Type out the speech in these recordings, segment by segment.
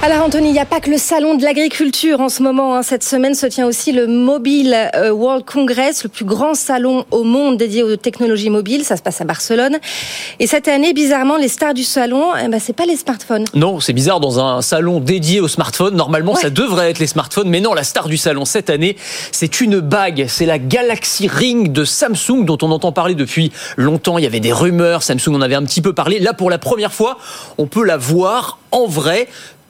Alors Anthony, il n'y a pas que le salon de l'agriculture en ce moment. hein. Cette semaine se tient aussi le Mobile euh, World Congress, le plus grand salon au monde dédié aux technologies mobiles. Ça se passe à Barcelone. Et cette année, bizarrement, les stars du salon, eh ben, c'est pas les smartphones. Non, c'est bizarre dans un salon dédié aux smartphones. Normalement, Ouais. ça devrait être les smartphones, mais non, la star du salon cette année, c'est une bague. C'est la Galaxy Ring de Samsung dont on entend parler depuis longtemps. Il y avait des rumeurs, Samsung en avait un petit peu parlé. Là, pour la première fois, on peut la voir en vrai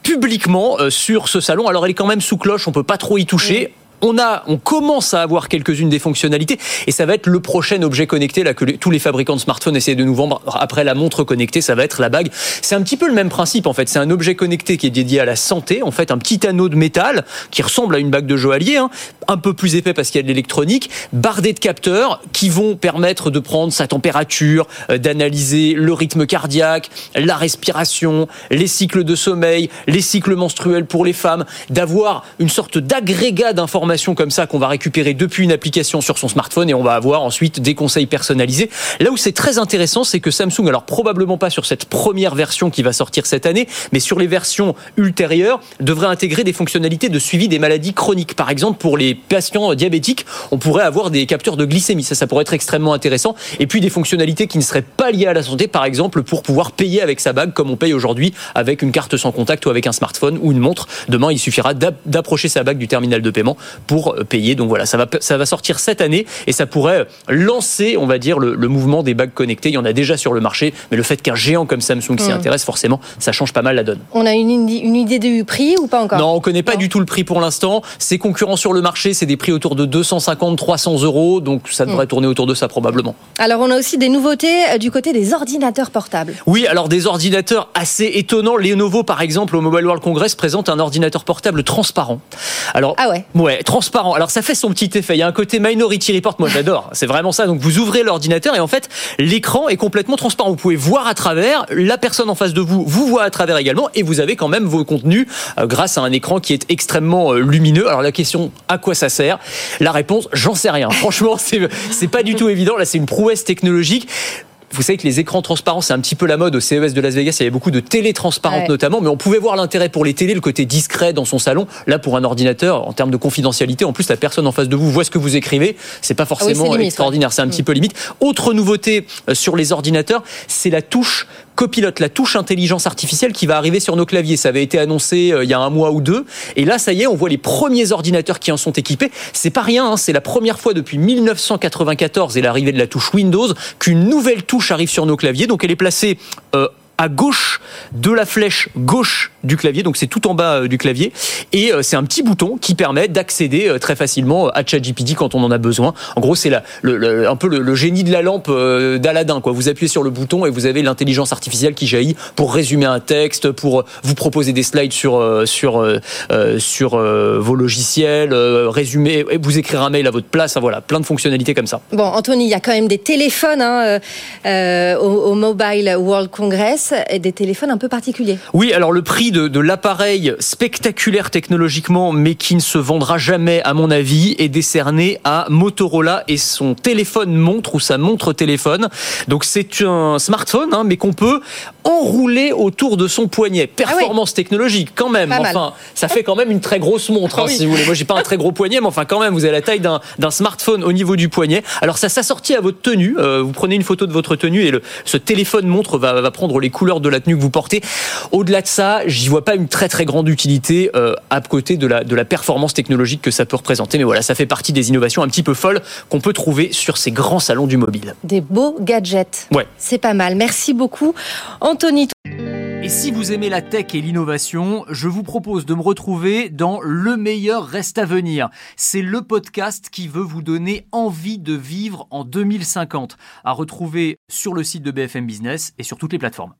publiquement euh, sur ce salon. Alors elle est quand même sous cloche, on peut pas trop y toucher. On a, on commence à avoir quelques-unes des fonctionnalités et ça va être le prochain objet connecté que tous les fabricants de smartphones essaient de nous vendre après la montre connectée. Ça va être la bague. C'est un petit peu le même principe en fait. C'est un objet connecté qui est dédié à la santé. En fait, un petit anneau de métal qui ressemble à une bague de joaillier, hein, un peu plus épais parce qu'il y a de l'électronique, bardé de capteurs qui vont permettre de prendre sa température, euh, d'analyser le rythme cardiaque, la respiration, les cycles de sommeil, les cycles menstruels pour les femmes, d'avoir une sorte d'agrégat d'informations comme ça qu'on va récupérer depuis une application sur son smartphone et on va avoir ensuite des conseils personnalisés. Là où c'est très intéressant, c'est que Samsung, alors probablement pas sur cette première version qui va sortir cette année, mais sur les versions ultérieures, devrait intégrer des fonctionnalités de suivi des maladies chroniques. Par exemple, pour les patients diabétiques, on pourrait avoir des capteurs de glycémie. Ça, ça pourrait être extrêmement intéressant. Et puis des fonctionnalités qui ne seraient pas liées à la santé, par exemple, pour pouvoir payer avec sa bague comme on paye aujourd'hui avec une carte sans contact ou avec un smartphone ou une montre. Demain, il suffira d'app- d'approcher sa bague du terminal de paiement pour euh, payer. Donc voilà, ça va, ça va sortir cette année et ça pourrait lancer, on va dire, le, le mouvement des bagues connectées. Il y en a déjà sur le marché, mais le fait qu'un géant comme Samsung s'y Mm. intéresse, forcément, ça change pas mal la donne. On a une, une idée du prix ou pas encore? Non, on connaît pas Non. du tout le prix pour l'instant. C'est concurrent sur le marché, c'est des prix autour de 250, 300 euros, donc ça devrait Mm. tourner autour de ça probablement. Alors on a aussi des nouveautés euh, du côté des ordinateurs portables. Oui, alors des ordinateurs assez étonnants. Lenovo, par exemple, au Mobile World Congress, présente un ordinateur portable transparent. Alors, Ah ouais? Ouais, transparent. Alors ça fait son petit effet. Il y a un côté Minority Report, moi j'adore. C'est vraiment ça. Donc vous ouvrez l'ordinateur et en fait l'écran est complètement transparent. Vous pouvez voir à travers. La personne en face de vous vous voit à travers également et vous avez quand même vos contenus euh, grâce à un écran qui est extrêmement euh, lumineux. Alors la question à quoi ça sert? La réponse j'en sais rien. Franchement c'est c'est pas du tout évident. Là c'est une prouesse technologique. Vous savez que les écrans transparents, c'est un petit peu la mode au CES de Las Vegas. Il y avait beaucoup de télé transparentes Ouais. notamment, mais on pouvait voir l'intérêt pour les télés, le côté discret dans son salon. Là, pour un ordinateur, en termes de confidentialité, en plus, la personne en face de vous voit ce que vous écrivez. C'est pas forcément Ah c'est limite, extraordinaire, c'est un Mm. petit peu limite. Autre nouveauté euh, sur les ordinateurs, c'est la touche copilote, la touche intelligence artificielle qui va arriver sur nos claviers. Ça avait été annoncé euh, il y a un mois ou deux. Et là, ça y est, on voit les premiers ordinateurs qui en sont équipés. C'est pas rien, hein, c'est la première fois depuis 1994 et l'arrivée de la touche Windows qu'une nouvelle touche arrive sur nos claviers. Donc elle est placée euh, à gauche de la flèche gauche du clavier, donc c'est tout en bas euh, du clavier, et euh, c'est un petit bouton qui permet d'accéder euh, très facilement à ChatGPT quand on en a besoin. En gros, c'est un peu le, génie de la lampe d'Aladin. Vous appuyez sur le bouton et vous avez l'intelligence artificielle qui jaillit pour résumer un texte, pour vous proposer des slides sur vos logiciels, résumer, vous écrire un mail à votre place. Voilà, plein de fonctionnalités comme ça. Bon, Anthony, il y a quand même des téléphones hein, au Mobile World Congress, et des téléphones un peu particuliers. Oui, alors le prix de, de l'appareil spectaculaire technologiquement, mais qui ne se vendra jamais, à mon avis, est décerné à Motorola et son téléphone montre ou sa montre téléphone. Donc c'est un smartphone, hein, mais qu'on peut enrouler autour de son poignet. Performance technologique, quand même. Pas mal. Enfin, ça fait quand même une très grosse montre, hein, Ah oui. si vous voulez. Moi, j'ai pas un très gros poignet, mais enfin, quand même, vous avez la taille d'un d'un smartphone au niveau du poignet. Alors, ça s'assortit à votre tenue. Euh, vous prenez une photo de votre tenue et le, ce téléphone montre va, va prendre les couleurs de la tenue que vous portez. Au-delà de ça, j'y vois pas une très très grande utilité euh, à côté de la, de la performance technologique que ça peut représenter. Mais voilà, ça fait partie des innovations un petit peu folles qu'on peut trouver sur ces grands salons du mobile. Des beaux gadgets. Ouais. C'est pas mal. Merci beaucoup, Anthony. Et si vous aimez la tech et l'innovation, je vous propose de me retrouver dans Le meilleur reste à venir. C'est le podcast qui veut vous donner envie de vivre en 2050, à retrouver sur le site de BFM Business et sur toutes les plateformes.